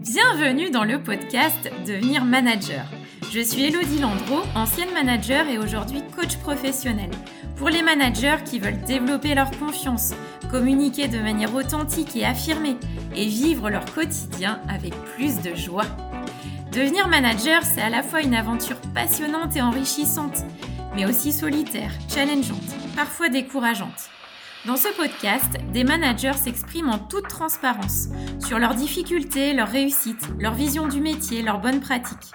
Bienvenue dans le podcast Devenir manager. Je suis Elodie Landreau, ancienne manager et aujourd'hui coach professionnel. Pour les managers qui veulent développer leur confiance, communiquer de manière authentique et affirmée et vivre leur quotidien avec plus de joie. Devenir manager, c'est à la fois une aventure passionnante et enrichissante, mais aussi solitaire, challengeante, parfois décourageante. Dans ce podcast, des managers s'expriment en toute transparence sur leurs difficultés, leurs réussites, leur vision du métier, leurs bonnes pratiques.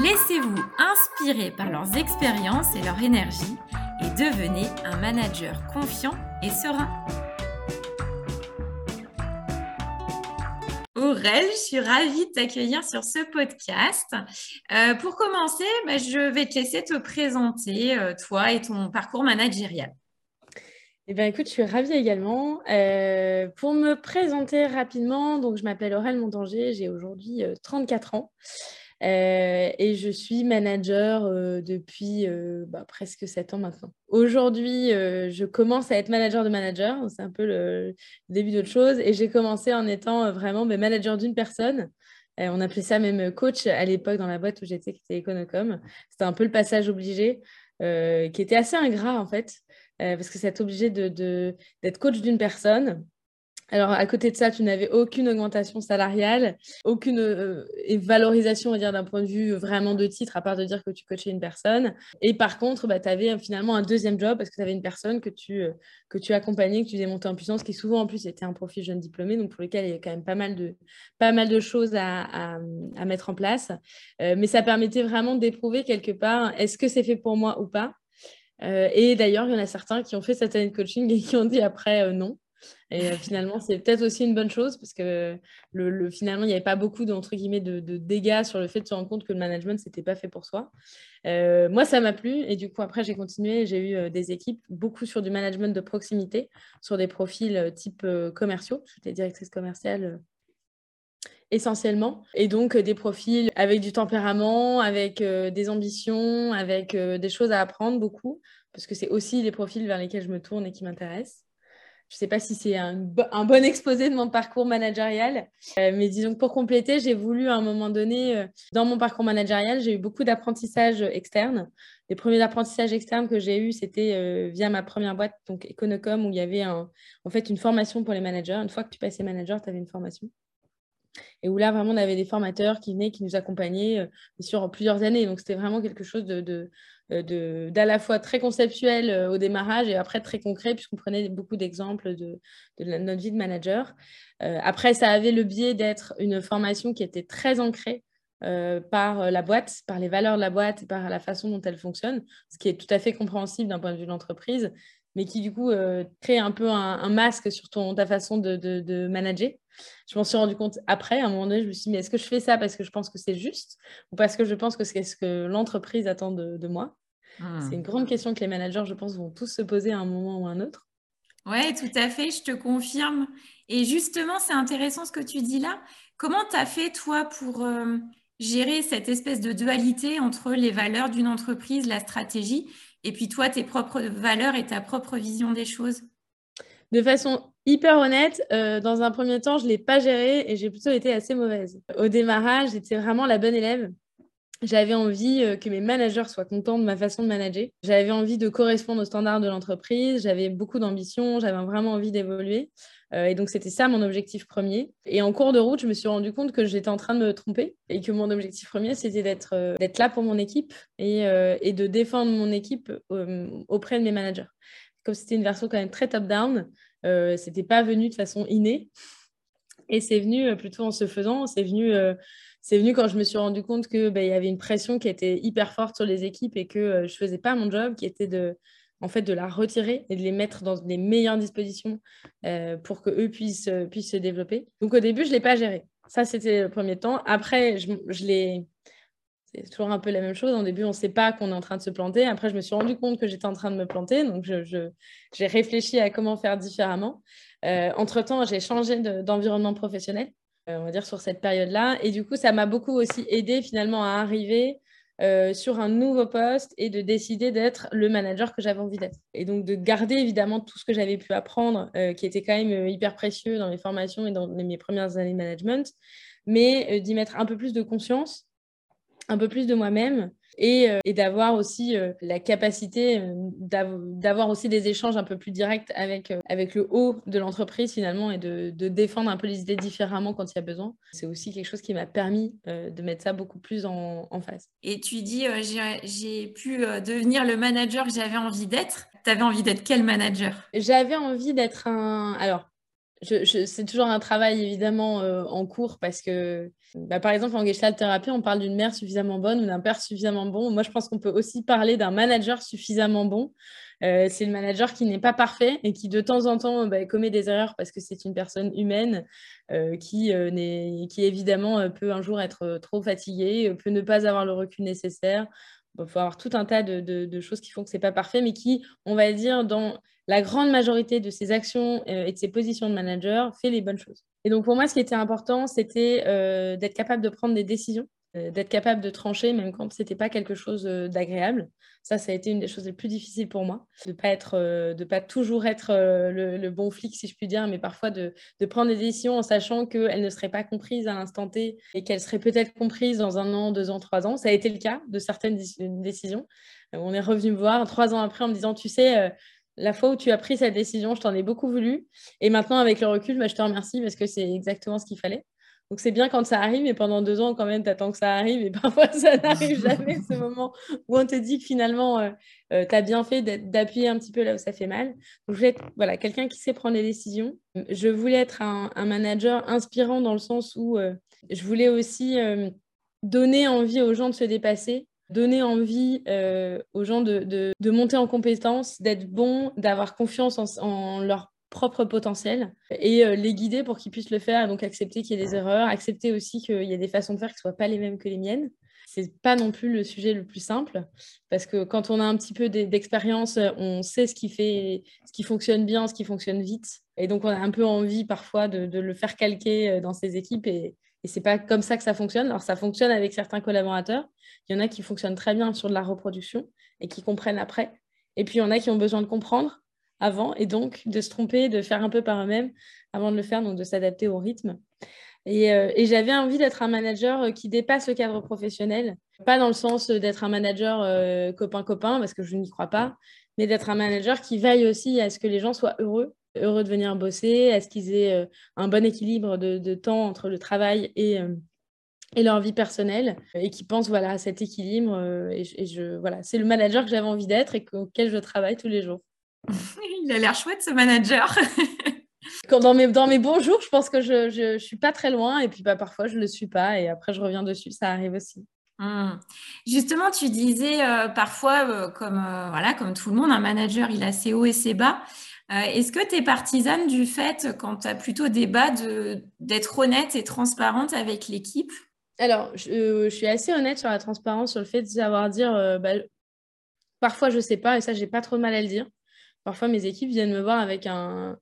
Laissez-vous inspirer par leurs expériences et leur énergie et devenez un manager confiant et serein. Aurel, je suis ravie de t'accueillir sur ce podcast. Euh, pour commencer, bah, je vais te laisser te présenter, euh, toi et ton parcours managérial. Eh bien, écoute, je suis ravie également. Euh, pour me présenter rapidement, donc je m'appelle Aurèle Montanger, j'ai aujourd'hui 34 euh, ans euh, et je suis manager depuis bah, presque 7 ans maintenant. Aujourd'hui, je commence à être manager de manager, c'est un peu le début d'autre chose, et j'ai commencé en étant vraiment mais manager d'une personne. on appelait ça même coach à l'époque dans la boîte où j'étais, qui était Econocom. C'était un peu le passage obligé, qui était assez ingrat en fait. Euh, parce que ça t'obligé d'être coach d'une personne. Alors, à côté de ça, tu n'avais aucune augmentation salariale, aucune euh, valorisation, on va dire, d'un point de vue vraiment de titre, à part de dire que tu coachais une personne. Et par contre, bah, tu avais finalement un deuxième job parce que tu avais une personne que tu, euh, accompagnais, que tu faisais monter en puissance, qui souvent en plus était un profil jeune diplômé, donc pour lequel il y a quand même pas mal de, choses à, mettre en place. mais ça permettait vraiment d'éprouver quelque part, est-ce que c'est fait pour moi ou pas? euh, et d'ailleurs, il y en a certains qui ont fait cette année de coaching et qui ont dit après euh, non. Et euh, finalement, c'est peut-être aussi une bonne chose parce que le, finalement, il n'y avait pas beaucoup de, guillemets, de, dégâts sur le fait de se rendre compte que le management, ce n'était pas fait pour soi. moi, ça m'a plu et du coup, après, j'ai continué. J'ai eu des équipes beaucoup sur du management de proximité, sur des profils type commerciaux. J'étais directrice commerciale essentiellement. Et donc des profils avec du tempérament, avec des ambitions, avec des choses à apprendre beaucoup, parce que c'est aussi les profils vers lesquels je me tourne et qui m'intéressent. Je ne sais pas si c'est un, bon exposé de mon parcours managérial, mais disons que pour compléter, j'ai voulu à un moment donné, dans mon parcours managérial, j'ai eu beaucoup d'apprentissage externe. Les premiers apprentissages externes que j'ai eus, c'était via ma première boîte, donc Econocom, où il y avait en fait une formation pour les managers. Une fois que tu passais manager, tu avais une formation et où là, vraiment, on avait des formateurs qui venaient, qui nous accompagnaient euh, sur plusieurs années. Donc, c'était vraiment quelque chose de, euh, d'à la fois très conceptuel euh, au démarrage et après très concret, puisqu'on prenait beaucoup d'exemples de, notre vie de manager. après, ça avait le biais d'être une formation qui était très ancrée par la boîte, par les valeurs de la boîte, par la façon dont elle fonctionne, ce qui est tout à fait compréhensible d'un point de vue de l'entreprise, mais qui du coup crée un peu un, masque sur ton, ta façon de manager je m'en suis rendu compte après, à un moment donné, je me suis dit, mais est-ce que je fais ça parce que je pense que c'est juste ou parce que je pense que c'est ce que l'entreprise attend de, moi? Hmm. C'est une grande question que les managers, je pense, vont tous se poser à un moment ou à un autre. Oui, tout à fait, je te confirme. Et justement, c'est intéressant ce que tu dis là. Comment tu as fait, toi, pour euh, gérer cette espèce de dualité entre les valeurs d'une entreprise, la stratégie, et puis toi, tes propres valeurs et ta propre vision des choses? De façon hyper honnête, euh, dans un premier temps, je ne l'ai pas géré et j'ai plutôt été assez mauvaise. Au démarrage, j'étais vraiment la bonne élève. J'avais envie euh, que mes managers soient contents de ma façon de manager. J'avais envie de correspondre aux standards de l'entreprise. J'avais beaucoup d'ambition. J'avais vraiment envie d'évoluer. Euh, et donc, c'était ça mon objectif premier. Et en cours de route, je me suis rendu compte que j'étais en train de me tromper et que mon objectif premier, c'était d'être d'être là pour mon équipe et, et de défendre mon équipe auprès de mes managers. Comme c'était une version quand même très top-down, euh, c'était pas venu de façon innée. Et c'est venu euh, plutôt en se faisant. C'est venu, euh, c'est venu quand je me suis rendu compte qu'il bah, y avait une pression qui était hyper forte sur les équipes et que je faisais pas mon job, qui était de, en fait, de la retirer et de les mettre dans les meilleures dispositions pour qu'eux puissent, puissent se développer. Donc au début, je l'ai pas géré. Ça, c'était le premier temps. Après, je, je l'ai c'est toujours un peu la même chose. Au début, on ne sait pas qu'on est en train de se planter. Après, je me suis rendu compte que j'étais en train de me planter. Donc, j'ai réfléchi à comment faire différemment. Euh, entre-temps, j'ai changé d'environnement professionnel, euh, on va dire, sur cette période-là. Et du coup, ça m'a beaucoup aussi aidé finalement à arriver euh, sur un nouveau poste et de décider d'être le manager que j'avais envie d'être. Et donc de garder évidemment tout ce que j'avais pu apprendre, euh, qui était quand même hyper précieux dans mes formations et dans mes premières années de management, mais d'y mettre un peu plus de conscience, un peu plus de moi-même et, euh, et d'avoir aussi euh, la capacité euh, d'avoir aussi des échanges un peu plus directs avec, avec le haut de l'entreprise finalement et de, de, défendre un peu les idées différemment quand il y a besoin. C'est aussi quelque chose qui m'a permis de mettre ça beaucoup plus en, en face. Et tu dis, j'ai pu devenir le manager que j'avais envie d'être. Tu avais envie d'être quel manager? J'avais envie d'être un... Alors, c'est toujours un travail évidemment euh, en cours parce que, bah, par exemple, en Gestalt thérapie, on parle d'une mère suffisamment bonne ou d'un père suffisamment bon. Moi, je pense qu'on peut aussi parler d'un manager suffisamment bon. Euh, c'est le manager qui n'est pas parfait et qui de temps en temps bah, commet des erreurs parce que c'est une personne humaine euh, qui, évidemment peut un jour être trop fatiguée, peut ne pas avoir le recul nécessaire. Il faut avoir tout un tas de, de choses qui font que ce n'est pas parfait, mais qui, on va dire, dans la grande majorité de ses actions euh, et de ses positions de manager fait les bonnes choses. Et donc pour moi, ce qui était important, c'était euh, d'être capable de prendre des décisions, euh, d'être capable de trancher même quand ce n'était pas quelque chose d'agréable. Ça, ça a été une des choses les plus difficiles pour moi, de pas être, pas toujours être le, bon flic, si je puis dire, mais parfois de, de prendre des décisions en sachant qu'elles ne seraient pas comprises à l'instant T et qu'elles seraient peut-être comprises dans un an, deux ans, trois ans. Ça a été le cas de certaines décisions. On est revenu me voir trois ans après en me disant, tu sais, la fois où tu as pris cette décision, je t'en ai beaucoup voulu. Et maintenant, avec le recul, bah, je te remercie parce que c'est exactement ce qu'il fallait. Donc, c'est bien quand ça arrive, mais pendant deux ans, quand même, tu attends que ça arrive. Et parfois, ça n'arrive jamais, ce moment où on te dit que finalement, euh, euh, tu as bien fait d'appuyer un petit peu là où ça fait mal. Donc, je voulais être voilà, quelqu'un qui sait prendre des décisions. Je voulais être un, manager inspirant dans le sens où euh, je voulais aussi donner envie aux gens de se dépasser donner envie euh, aux gens de, monter en compétences, d'être bons, d'avoir confiance en, leur propre potentiel et euh, les guider pour qu'ils puissent le faire, donc accepter qu'il y ait des erreurs, accepter aussi qu'il y ait des façons de faire qui ne soient pas les mêmes que les miennes. C'est pas non plus le sujet le plus simple parce que quand on a un petit peu d'expérience, on sait ce qui fait, ce qui fonctionne bien, ce qui fonctionne vite, et donc on a un peu envie parfois de, de le faire calquer euh, dans ses équipes et, et c'est pas comme ça que ça fonctionne. Alors, ça fonctionne avec certains collaborateurs. Il y en a qui fonctionnent très bien sur de la reproduction et qui comprennent après. Et puis, il y en a qui ont besoin de comprendre avant et donc de se tromper, de faire un peu par eux-mêmes avant de le faire, donc de s'adapter au rythme. Et, euh, j'avais envie d'être un manager euh, qui dépasse le cadre professionnel, pas dans le sens d'être un manager euh, copain-copain, parce que je n'y crois pas, mais d'être un manager qui veille aussi à ce que les gens soient heureux heureux de venir bosser? Est-ce qu'ils aient euh, un bon équilibre de, temps entre le travail et, euh, et leur vie personnelle et qui pensent voilà, à cet équilibre euh, et, je, voilà, C'est le manager que j'avais envie d'être et auquel je travaille tous les jours. Il a l'air chouette ce manager. Quand dans, mes, dans mes bons jours, je pense que je ne suis pas très loin et puis bah, parfois je ne le suis pas et après je reviens dessus, ça arrive aussi. Mmh. Justement, tu disais parfois, comme, voilà, comme tout le monde, un manager, il a ses hauts et ses bas. Euh, est-ce que tu es partisane du fait, quand tu as plutôt débat, d'être honnête et transparente avec l'équipe? Alors, je, suis assez honnête sur la transparence, sur le fait de savoir dire euh, bah, parfois je ne sais pas, et ça, j'ai pas trop de mal à le dire. Parfois, mes équipes viennent me voir avec un,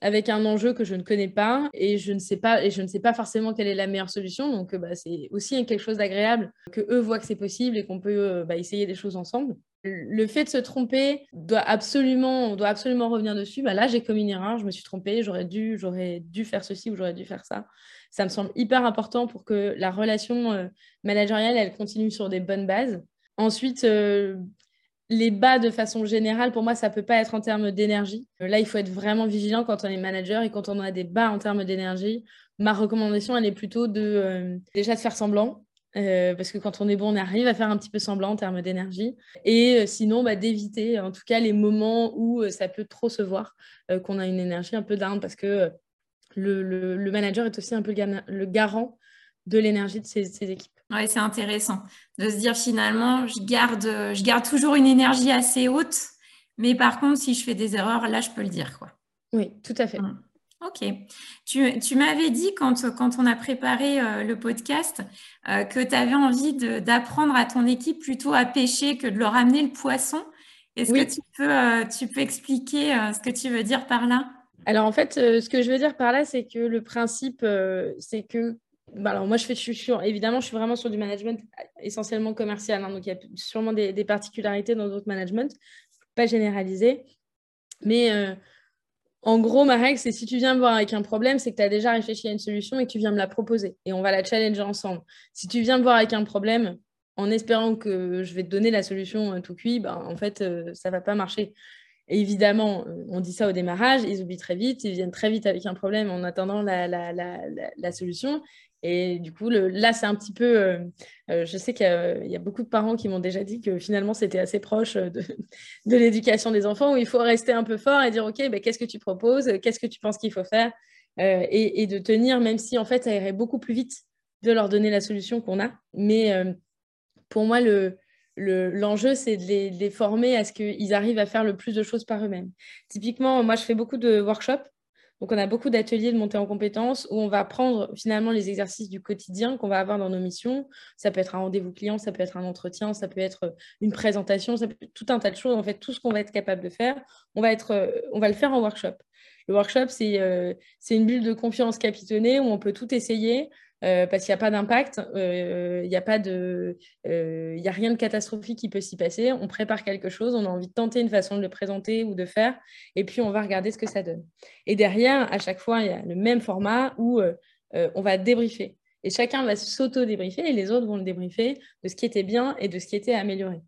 avec un enjeu que je ne connais pas et je ne sais pas et je ne sais pas forcément quelle est la meilleure solution. Donc bah, c'est aussi quelque chose d'agréable que eux voient que c'est possible et qu'on peut euh, bah, essayer des choses ensemble le fait de se tromper doit absolument, on doit absolument revenir dessus. Bah là, j'ai commis une erreur, je me suis trompée, j'aurais dû, faire ceci ou j'aurais dû faire ça. Ça me semble hyper important pour que la relation euh, managériale, elle continue sur des bonnes bases. Ensuite, euh, les bas de façon générale, pour moi, ça peut pas être en termes d'énergie. Euh, là, il faut être vraiment vigilant quand on est manager et quand on a des bas en termes d'énergie. Ma recommandation, elle est plutôt de déjà de faire semblant, euh, parce que quand on est bon, on arrive à faire un petit peu semblant en termes d'énergie. Et euh, sinon, bah, d'éviter en tout cas les moments où euh, ça peut trop se voir, qu'on a une énergie un peu down, parce que le, manager est aussi un peu le, garant de l'énergie de ses, équipes. Oui, c'est intéressant de se dire finalement, je garde, je garde toujours une énergie assez haute, mais par contre, si je fais des erreurs, là, je peux le dire. Quoi. Oui, tout à fait. Mmh. Ok. Tu, m'avais dit quand, quand, on a préparé euh, le podcast euh, que tu avais envie d'apprendre à ton équipe plutôt à pêcher que de leur amener le poisson. Est-ce que tu peux, euh, tu peux expliquer ce que tu veux dire par là? Alors en fait, ce que je veux dire par là, c'est que le principe, c'est que bah, alors moi, je fais, je évidemment, je suis vraiment sur du management essentiellement commercial. Hein, donc, il y a sûrement des, particularités dans d'autres managements, pas généralisé. Mais euh, en gros, ma règle, c'est si tu viens me voir avec un problème, c'est que tu as déjà réfléchi à une solution et que tu viens me la proposer. Et on va la challenger ensemble. Si tu viens me voir avec un problème en espérant que je vais te donner la solution euh, tout cuit, ben, en fait, euh, ça ne va pas marcher évidemment, euh, on dit ça au démarrage, ils oublient très vite, ils viennent très vite avec un problème en attendant la, solution. Et du coup, là, c'est un petit peu. Euh, euh, je sais qu'il y, a beaucoup de parents qui m'ont déjà dit que finalement, c'était assez proche de, l'éducation des enfants, où il faut rester un peu fort et dire OK, ben, qu'est-ce que tu proposes? Qu'est-ce que tu penses qu'il faut faire? Et, de tenir, même si en fait, ça irait beaucoup plus vite de leur donner la solution qu'on a. Mais pour moi, le, l'enjeu, c'est de les, former à ce qu'ils arrivent à faire le plus de choses par eux-mêmes. Typiquement, moi, je fais beaucoup de workshops. Donc, on a beaucoup d'ateliers de montée en compétences où on va prendre finalement les exercices du quotidien qu'on va avoir dans nos missions. Ça peut être un rendez-vous client, ça peut être un entretien, ça peut être une présentation, ça peut tout un tas de choses. En fait, tout ce qu'on va être capable de faire, on va, va le faire en workshop. Le workshop, c'est euh, une bulle de confiance capitonnée où on peut tout essayer. Euh, parce qu'il n'y a pas d'impact, euh, il n'y a, pas euh, a rien de catastrophique qui peut s'y passer. On prépare quelque chose, on a envie de tenter une façon de le présenter ou de faire, et puis on va regarder ce que ça donne. Et derrière, à chaque fois, il y a le même format où on va débriefer. Et chacun va s'auto-débriefer et les autres vont le débriefer de ce qui était bien et de ce qui était amélioré.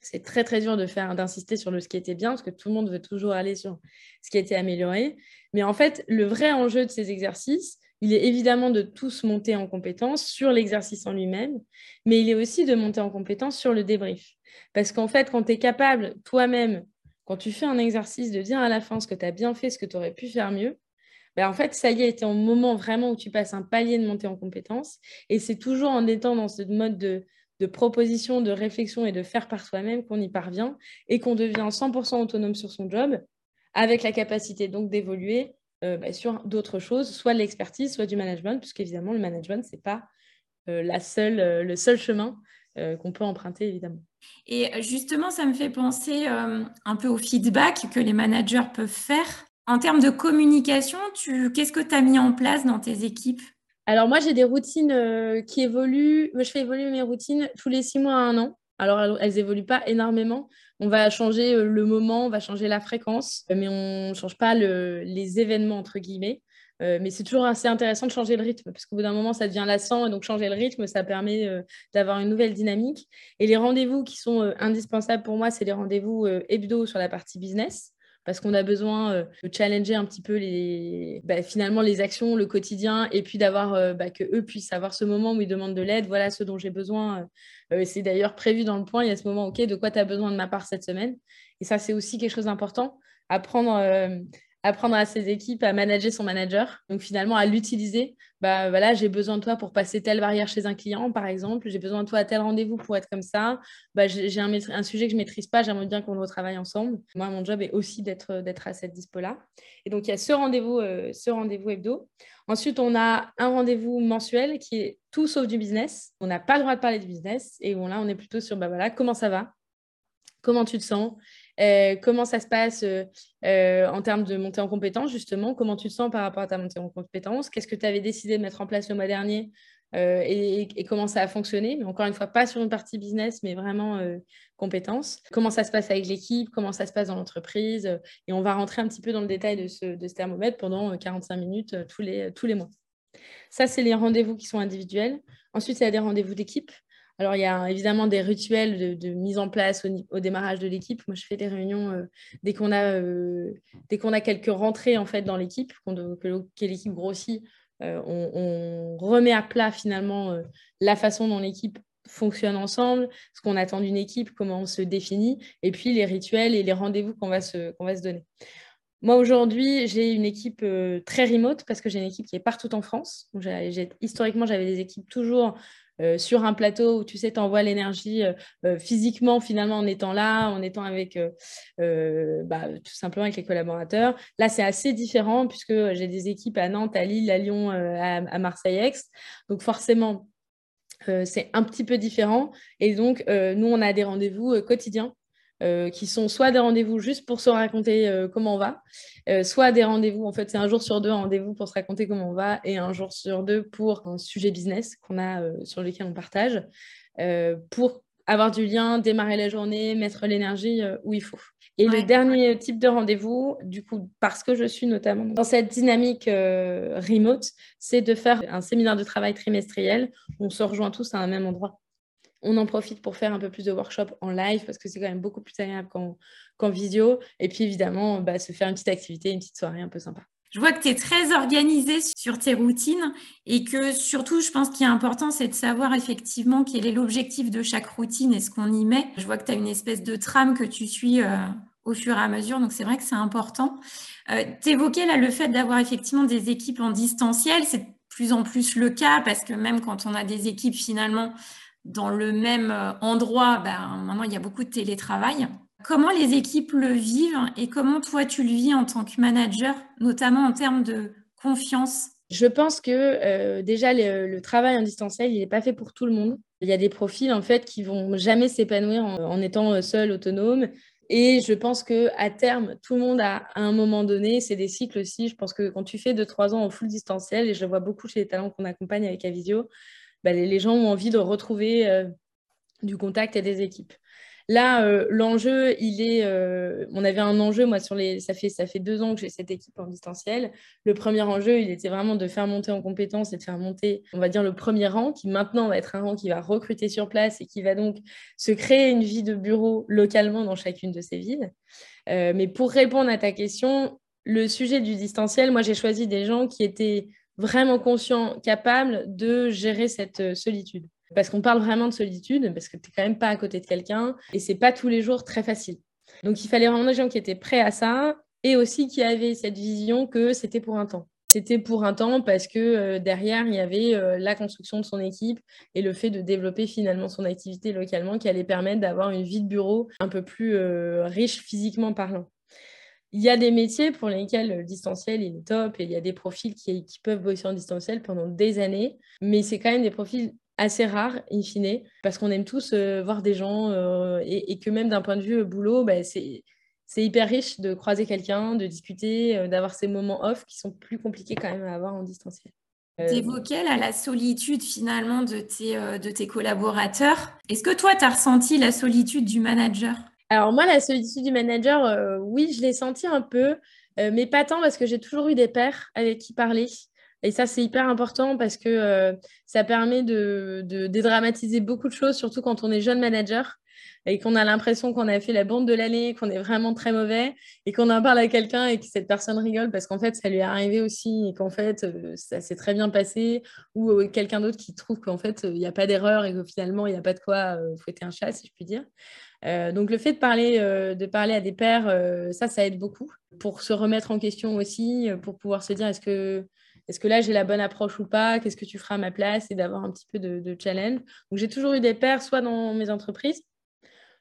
C'est très très dur de faire d'insister sur le ce qui était bien parce que tout le monde veut toujours aller sur ce qui était amélioré. Mais en fait, le vrai enjeu de ces exercices, il est évidemment de tous monter en compétence sur l'exercice en lui-même, mais il est aussi de monter en compétence sur le débrief. Parce qu'en fait, quand tu es capable toi-même, quand tu fais un exercice, de dire à la fin ce que tu as bien fait, ce que tu aurais pu faire mieux, ben en fait, ça y est, tu es en moment vraiment où tu passes un palier de montée en compétence. Et c'est toujours en étant dans ce mode de, de proposition, de réflexion et de faire par soi-même qu'on y parvient et qu'on devient 100% autonome sur son job, avec la capacité donc d'évoluer euh, bah, sur d'autres choses, soit de l'expertise, soit du management, puisqu'évidemment, le management, ce n'est pas euh, la seule, euh, le seul chemin qu'on peut emprunter, évidemment. Et justement, ça me fait penser un peu au feedback que les managers peuvent faire. En termes de communication, qu'est-ce que tu as mis en place dans tes équipes? Alors moi, j'ai des routines qui évoluent. je fais évoluer mes routines tous les six mois à un an. Alors, elles évoluent pas énormément. On va changer euh, le moment, on va changer la fréquence, euh, mais on ne change pas les événements, entre guillemets. Euh, mais c'est toujours assez intéressant de changer le rythme, parce qu'au bout d'un moment, ça devient lassant, et donc changer le rythme, ça permet d'avoir une nouvelle dynamique. Et les rendez-vous qui sont indispensables pour moi, c'est les rendez-vous hebdo sur la partie business parce qu'on a besoin euh, de challenger un petit peu les, bah, finalement les actions, le quotidien, et puis d'avoir euh, bah, que eux puissent avoir ce moment où ils demandent de l'aide. Voilà ce dont j'ai besoin. Euh, c'est d'ailleurs prévu dans le point. Il y a ce moment, ok, de quoi tu as besoin de ma part cette semaine? Et ça, c'est aussi quelque chose d'important. Apprendre apprendre à ses équipes à manager son manager. Donc finalement, à l'utiliser. Bah voilà, j'ai besoin de toi pour passer telle barrière chez un client, par exemple. J'ai besoin de toi à tel rendez-vous pour être comme ça. Bah, j'ai un, sujet que je maîtrise pas. J'aimerais bien qu'on le retravaille ensemble. Moi, mon job est aussi d'être à cette dispo-là. Et donc il y a ce rendez-vous, euh, ce rendez-vous hebdo. Ensuite, on a un rendez-vous mensuel qui est tout sauf du business. On n'a pas le droit de parler du business. Et bon, là, on est plutôt sur bah comment ça va, comment tu te sens? Euh, comment ça se passe euh, euh, en termes de montée en compétences, justement? Comment tu te sens par rapport à ta montée en compétences Qu'est-ce que tu avais décidé de mettre en place le mois dernier et, comment ça a fonctionné? Mais encore une fois, pas sur une partie business, mais vraiment compétences. Comment ça se passe avec l'équipe? Comment ça se passe dans l'entreprise? Et on va rentrer un petit peu dans le détail de ce, thermomètre pendant 45 minutes tous les mois. Ça, c'est les rendez-vous qui sont individuels. Ensuite, il y a des rendez-vous d'équipe. Alors, il y a évidemment des rituels de, mise en place au, démarrage de l'équipe. Moi, je fais des réunions euh, dès qu'on a, euh, a quelques rentrées en fait, dans l'équipe, que, l'équipe grossit. Euh, on, remet à plat finalement la façon dont l'équipe fonctionne ensemble, ce qu'on attend d'une équipe, comment on se définit, et puis les rituels et les rendez-vous qu'on va, se, qu'on va se donner. Moi, aujourd'hui, j'ai une équipe très remote parce que j'ai une équipe qui est partout en France. historiquement, j'avais des équipes toujours euh, sur un plateau où tu sais, tu envoies l'énergie euh, euh, physiquement, finalement, en étant là, en étant avec bah, tout simplement avec les collaborateurs. Là, c'est assez différent puisque j'ai des équipes à Nantes, à Lille, à Lyon, à, Marseille-Aix. Donc, forcément, c'est un petit peu différent. Et donc, nous, on a des rendez-vous quotidiens qui sont soit des rendez-vous juste pour se raconter comment on va, soit des rendez-vous, en fait, c'est un jour sur deux un rendez-vous pour se raconter comment on va et un jour sur deux pour un sujet business qu'on a sur lequel on partage, pour avoir du lien, démarrer la journée, mettre l'énergie où il faut. Et le dernier type de rendez-vous, du coup, parce que je suis notamment dans cette dynamique euh, remote, c'est de faire un séminaire de travail trimestriel. On se rejoint tous à un même endroit. On en profite pour faire un peu plus de workshops en live parce que c'est quand même beaucoup plus agréable qu'en visio. Et puis évidemment, bah, se faire une petite activité, une petite soirée un peu sympa. Je vois que tu es très organisée sur tes routines et que surtout, je pense qu'il est important, c'est de savoir effectivement quel est l'objectif de chaque routine et ce qu'on y met. Je vois que tu as une espèce de trame que tu suis euh, au fur et à mesure, donc c'est vrai que c'est important. Euh, tu évoquais là le fait d'avoir effectivement des équipes en distanciel, c'est de plus en plus le cas parce que même quand on a des équipes finalement dans le même euh, endroit, ben, maintenant il y a beaucoup de télétravail. Comment les équipes le vivent et comment toi tu le vis en tant que manager, notamment en termes de confiance? Je pense que euh, déjà le, travail en distanciel, il n'est pas fait pour tout le monde. Il y a des profils en fait qui vont jamais s'épanouir en, étant euh, seul, autonome. Et je pense que à terme, tout le monde a à un moment donné, c'est des cycles aussi. Je pense que quand tu fais 2-3 ans en full distanciel, et je le vois beaucoup chez les talents qu'on accompagne avec Avisio, bah, les, gens ont envie de retrouver euh, du contact et des équipes. Là, euh, l'enjeu, il est. Euh, on avait un enjeu, moi, sur les. Ça fait, ça fait deux ans que j'ai cette équipe en distanciel. Le premier enjeu, il était vraiment de faire monter en compétences et de faire monter, on va dire, le premier rang, qui maintenant va être un rang qui va recruter sur place et qui va donc se créer une vie de bureau localement dans chacune de ces villes. Mais pour répondre à ta question, le sujet du distanciel, moi, j'ai choisi des gens qui étaient vraiment conscients, capables de gérer cette solitude. Parce qu'on parle vraiment de solitude, parce que tu n'es quand même pas à côté de quelqu'un et c'est pas tous les jours très facile. Donc il fallait vraiment des gens qui étaient prêts à ça et aussi qui avaient cette vision que c'était pour un temps. C'était pour un temps parce que euh, derrière, il y avait euh, la construction de son équipe et le fait de développer finalement son activité localement qui allait permettre d'avoir une vie de bureau un peu plus euh, riche physiquement parlant. Il y a des métiers pour lesquels le distanciel est top et il y a des profils qui, peuvent bosser en distanciel pendant des années, mais c'est quand même des profils assez rare, in fine, parce qu'on aime tous euh, voir des gens euh, et, que même d'un point de vue euh, boulot, bah, c'est hyper riche de croiser quelqu'un, de discuter, d'avoir ces moments off qui sont plus compliqués quand même à avoir en distanciel. Tu évoquais la solitude finalement de tes, de tes collaborateurs. Est-ce que toi, tu as ressenti la solitude du manager? Alors moi, la solitude du manager, oui, je l'ai senti un peu, mais pas tant parce que j'ai toujours eu des pairs avec qui parler. Et ça, c'est hyper important parce que euh, ça permet de, dédramatiser beaucoup de choses, surtout quand on est jeune manager et qu'on a l'impression qu'on a fait la bande de l'année, qu'on est vraiment très mauvais et qu'on en parle à quelqu'un et que cette personne rigole parce qu'en fait, ça lui est arrivé aussi et qu'en fait, euh, ça s'est très bien passé ou euh, quelqu'un d'autre qui trouve qu'en fait, il n'y a pas d'erreur et que finalement, il n'y a pas de quoi fouetter un chat, si je puis dire. Donc le fait de parler, de parler à des pairs, ça, ça aide beaucoup pour se remettre en question aussi, pour pouvoir se dire est-ce que est-ce que là j'ai la bonne approche ou pas? Qu'est-ce que tu feras à ma place? Et d'avoir un petit peu de, challenge. Donc j'ai toujours eu des pairs, soit dans mes entreprises,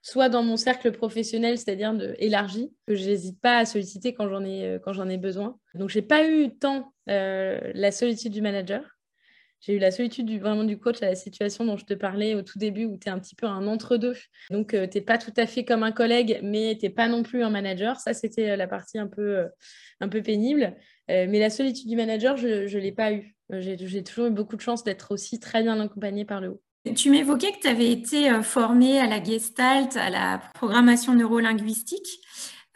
soit dans mon cercle professionnel, c'est-à-dire élargi, que je n'hésite pas à solliciter quand j'en ai, euh, ai besoin. Donc j'ai pas eu tant euh, la solitude du manager. J'ai eu la solitude du, vraiment du coach à la situation dont je te parlais au tout début, où tu es un petit peu un entre-deux. Donc, euh, tu n'es pas tout à fait comme un collègue, mais tu n'es pas non plus un manager. Ça, c'était la partie un peu, un peu pénible. Euh, mais la solitude du manager, je ne l'ai pas eu. Euh, j'ai toujours eu beaucoup de chance d'être aussi très bien accompagnée par le haut. Tu m'évoquais que tu avais été euh, formée à la gestalt, à la programmation neurolinguistique.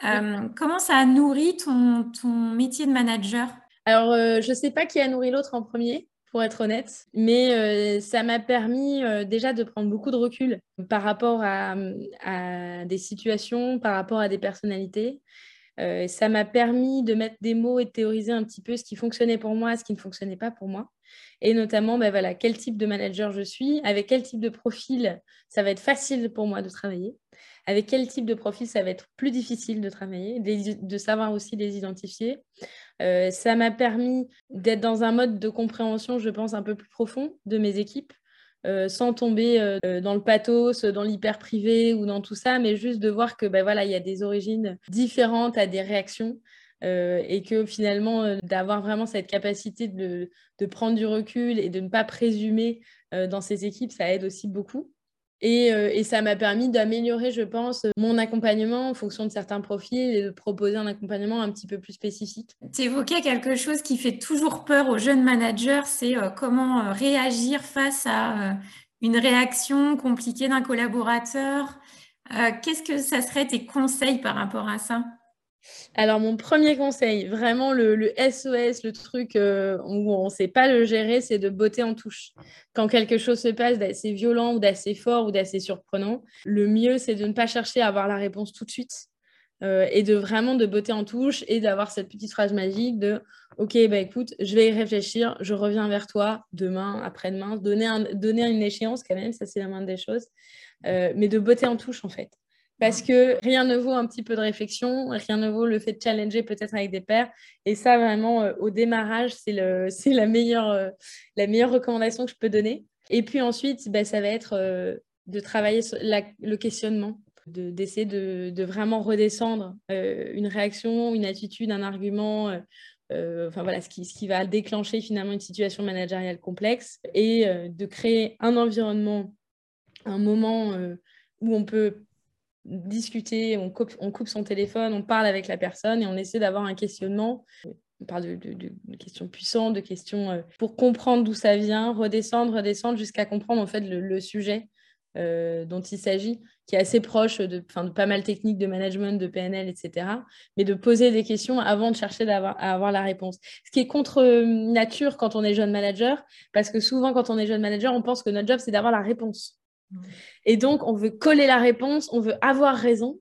comment ça a nourri ton, ton métier de manager? Alors, je ne sais pas qui a nourri l'autre en premier, pour être honnête, mais ça m'a permis déjà de prendre beaucoup de recul par rapport à, à, des situations, par rapport à des personnalités. Euh, ça m'a permis de mettre des mots et de théoriser un petit peu ce qui fonctionnait pour moi, ce qui ne fonctionnait pas pour moi. Et notamment, ben voilà, quel type de manager je suis, avec quel type de profil ça va être facile pour moi de travailler, avec quel type de profil ça va être plus difficile de travailler, de savoir aussi les identifier. Euh, ça m'a permis d'être dans un mode de compréhension, je pense, un peu plus profond de mes équipes, euh, sans tomber euh, dans le pathos, dans l'hyper privé ou dans tout ça, mais juste de voir que ben voilà, il y a des origines différentes à des réactions et que finalement d'avoir vraiment cette capacité de, prendre du recul et de ne pas présumer dans ces équipes, ça aide aussi beaucoup. Et, ça m'a permis d'améliorer, je pense, mon accompagnement en fonction de certains profils et de proposer un accompagnement un petit peu plus spécifique. Tu évoquais quelque chose qui fait toujours peur aux jeunes managers, c'est comment réagir face à une réaction compliquée d'un collaborateur. Qu'est-ce que ça serait tes conseils par rapport à ça? Alors, mon premier conseil, vraiment le, SOS, le truc euh, où on ne sait pas le gérer, c'est de botter en touche. Quand quelque chose se passe d'assez violent ou d'assez fort ou d'assez surprenant, le mieux, c'est de ne pas chercher à avoir la réponse tout de suite euh, et de vraiment de botter en touche et d'avoir cette petite phrase magique de Ok, bah écoute, je vais y réfléchir, je reviens vers toi demain, après-demain, donner, une échéance quand même, ça c'est la moindre des choses, euh, mais de botter en touche en fait. Parce que rien ne vaut un petit peu de réflexion, rien ne vaut le fait de challenger peut-être avec des pairs. Et ça, vraiment, euh, au démarrage, c'est la, meilleure, euh, la meilleure recommandation que je peux donner. Et puis ensuite, bah, ça va être euh, de travailler sur le questionnement, d'essayer de, vraiment redescendre une réaction, une attitude, un argument. enfin voilà, ce qui, ce qui, va déclencher finalement une situation managériale complexe et de créer un environnement, un moment où on peut discuter, on coupe, on coupe son téléphone, on parle avec la personne et on essaie d'avoir un questionnement. On parle de, questions puissantes, de questions euh, pour comprendre d'où ça vient, redescendre, redescendre jusqu'à comprendre en fait le, sujet euh, dont il s'agit, qui est assez proche de, de pas mal techniques de management, de PNL, etc. Mais de poser des questions avant de chercher à avoir la réponse. Ce qui est contre nature quand on est jeune manager, parce que souvent quand on est jeune manager, on pense que notre job c'est d'avoir la réponse. Et donc, on veut coller la réponse, on veut avoir raison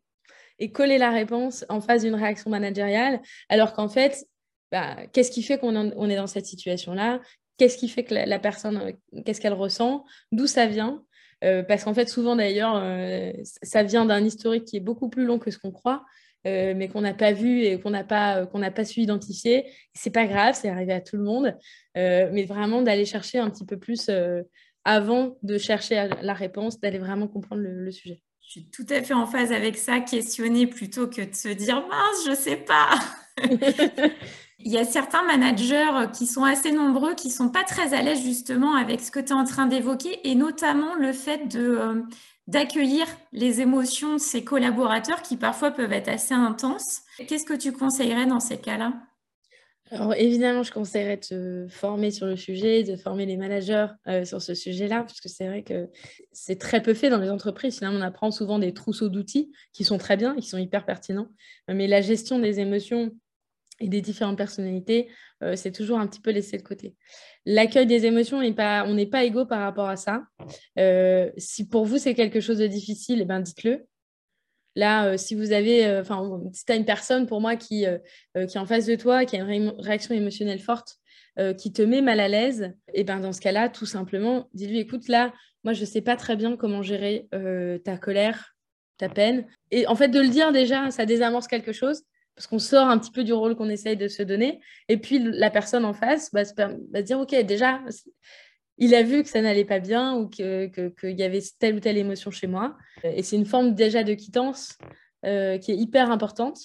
et coller la réponse en face d'une réaction managériale, alors qu'en fait, bah, qu'est-ce qui fait qu'on est dans cette situation-là? Qu'est-ce qui fait que la, personne, euh, qu'est-ce qu'elle ressent? D'où ça vient? Euh, Parce qu'en fait, souvent d'ailleurs, euh, ça vient d'un historique qui est beaucoup plus long que ce qu'on croit. mais qu'on n'a pas vu et qu'on n'a pas, qu'on n'a pas su identifier. C'est pas grave, c'est arrivé à tout le monde, mais vraiment d'aller chercher un petit peu plus avant de chercher la réponse, d'aller vraiment comprendre le, sujet. Je suis tout à fait en phase avec ça, questionner plutôt que de se dire mince, je sais pas. Il y a certains managers qui sont assez nombreux, qui sont pas très à l'aise justement avec ce que tu es en train d'évoquer, et notamment le fait de, euh, d'accueillir les émotions de ses collaborateurs qui parfois peuvent être assez intenses. Qu'est-ce que tu conseillerais dans ces cas-là? Alors évidemment, je conseillerais de se former sur le sujet, de former les managers euh, sur ce sujet-là, parce que c'est vrai que c'est très peu fait dans les entreprises. Finalement, on apprend souvent des trousseaux d'outils qui sont très bien, qui sont hyper pertinents, mais la gestion des émotions et des différentes personnalités, euh, c'est toujours un petit peu laissé de côté. L'accueil des émotions, pas, on n'est pas égaux par rapport à ça. Euh, si pour vous c'est quelque chose de difficile, eh ben dites-le. Là, euh, si vous avez, euh, enfin, si tu as une personne pour moi qui, euh, qui est en face de toi, qui a une réaction émotionnelle forte, qui te met mal à l'aise, et ben dans ce cas-là, tout simplement, dis-lui, écoute, là, moi, je ne sais pas très bien comment gérer ta colère, ta peine. Et en fait, de le dire déjà, ça désamorce quelque chose parce qu'on sort un petit peu du rôle qu'on essaye de se donner. Et puis, la personne en face va se, dire, OK, déjà, il a vu que ça n'allait pas bien ou qu'il que, y avait telle ou telle émotion chez moi. Et c'est une forme déjà de quittance euh, qui est hyper importante.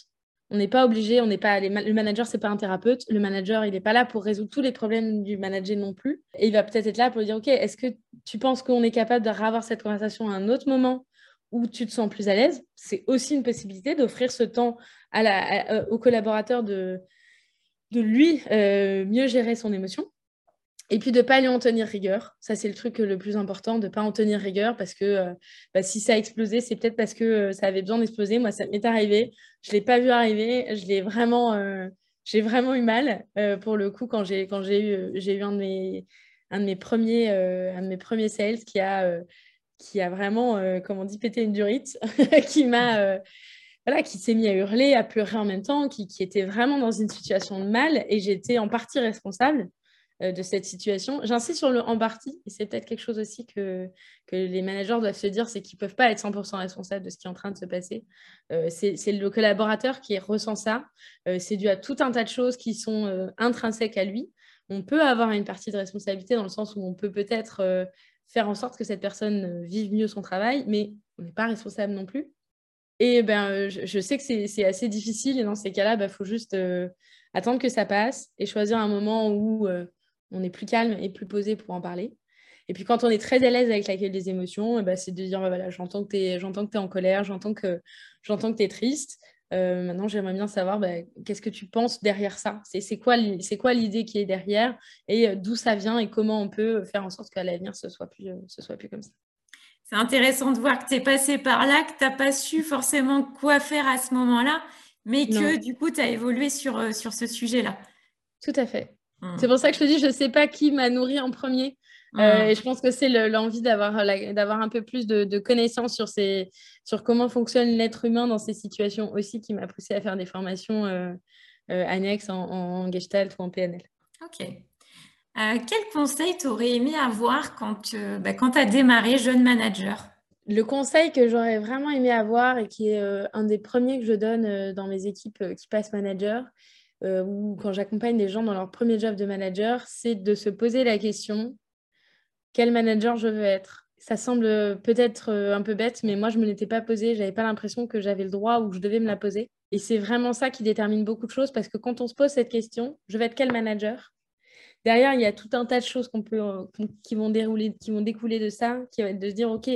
On n'est pas obligé, on n'est pas le manager, c'est pas un thérapeute. Le manager, il n'est pas là pour résoudre tous les problèmes du manager non plus. Et il va peut-être être là pour dire, ok, est-ce que tu penses qu'on est capable de revoir cette conversation à un autre moment où tu te sens plus à l'aise? C'est aussi une possibilité d'offrir ce temps euh, au collaborateur de, de lui euh, mieux gérer son émotion. Et puis de ne pas lui en tenir rigueur. Ça, c'est le truc le plus important, de ne pas en tenir rigueur parce que euh, bah, si ça a explosé, c'est peut-être parce que euh, ça avait besoin d'exploser. Moi, ça m'est arrivé. Je ne l'ai pas vu arriver. Je l'ai vraiment, euh, j'ai vraiment eu mal pour le coup quand j'ai, eu, eu un de mes, un de mes premiers, un de mes premiers sales qui a, qui a vraiment, comme on dit, pété une durite, qui m'a voilà, qui s'est mis à hurler, à pleurer en même temps, qui, qui était vraiment dans une situation de mal et j'étais en partie responsable. Euh, de cette situation. J'insiste sur le en partie, et c'est peut-être quelque chose aussi que, les managers doivent se dire, c'est qu'ils ne peuvent pas être 100% responsables de ce qui est en train de se passer. Euh, c'est le collaborateur qui ressent ça. Euh, c'est dû à tout un tas de choses qui sont intrinsèques à lui. On peut avoir une partie de responsabilité dans le sens où on peut peut-être faire en sorte que cette personne vive mieux son travail, mais on n'est pas responsable non plus. Et ben, je, sais que c'est assez difficile et dans ces cas-là, il bah, faut juste attendre que ça passe et choisir un moment où on est plus calme et plus posé pour en parler. Et puis quand on est très à l'aise avec l'accueil des émotions, eh ben, c'est de dire bah, voilà, j'entends que tu es, es, en colère, j'entends que, tu es triste. Euh, maintenant, j'aimerais bien savoir bah, qu'est-ce que tu penses derrière ça? C'est quoi, quoi l'idée qui est derrière? Et euh, d'où ça vient et comment on peut faire en sorte qu'à l'avenir, ce ne soit, plus, ce soit plus comme ça? C'est intéressant de voir que tu es passé par là, que tu n'as pas su forcément quoi faire à ce moment-là, mais que du coup, tu as évolué sur, euh, sur ce sujet-là. Tout à fait. Mmh. C'est pour ça que je te dis, je ne sais pas qui m'a nourri en premier. Euh, mmh. et je pense que c'est l'envie d'avoir un peu plus de, connaissances sur, ces, sur comment fonctionne l'être humain dans ces situations aussi qui m'a poussé à faire des formations euh, annexes en, en, Gestalt ou en PNL. Ok. quel conseil t'aurais aimé avoir quand, bah, quand tu as démarré jeune manager? Le conseil que j'aurais vraiment aimé avoir et qui est un des premiers que je donne dans mes équipes qui passent manager, euh, ou quand j'accompagne des gens dans leur premier job de manager, c'est de se poser la question quel manager je veux être? Ça semble peut-être euh, un peu bête, mais moi, je ne me l'étais pas posé. Je n'avais pas l'impression que j'avais le droit ou que je devais me la poser. Et c'est vraiment ça qui détermine beaucoup de choses parce que quand on se pose cette question, je vais être quel manager? Derrière, il y a tout un tas de choses euh, qui, vont dérouler, qui vont découler de ça, qui va être de se dire, OK,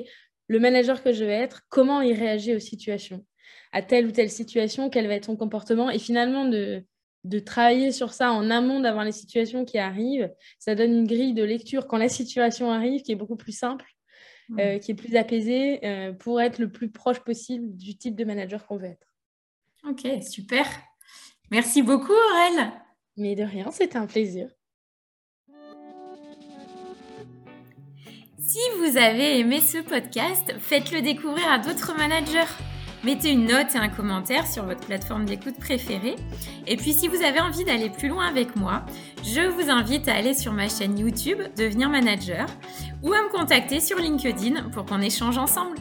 le manager que je vais être, comment il réagit aux situations? À telle ou telle situation, quel va être son comportement? Et finalement, de, de travailler sur ça en amont d'avoir les situations qui arrivent, ça donne une grille de lecture quand la situation arrive qui est beaucoup plus simple, mmh. euh, qui est plus apaisée euh, pour être le plus proche possible du type de manager qu'on veut être. Ok, super. Merci beaucoup, Aurel. Mais de rien, c'était un plaisir. Si vous avez aimé ce podcast, faites-le découvrir à d'autres managers. Mettez une note et un commentaire sur votre plateforme d'écoute préférée. Et puis si vous avez envie d'aller plus loin avec moi, je vous invite à aller sur ma chaîne YouTube Devenir Manager ou à me contacter sur LinkedIn pour qu'on échange ensemble.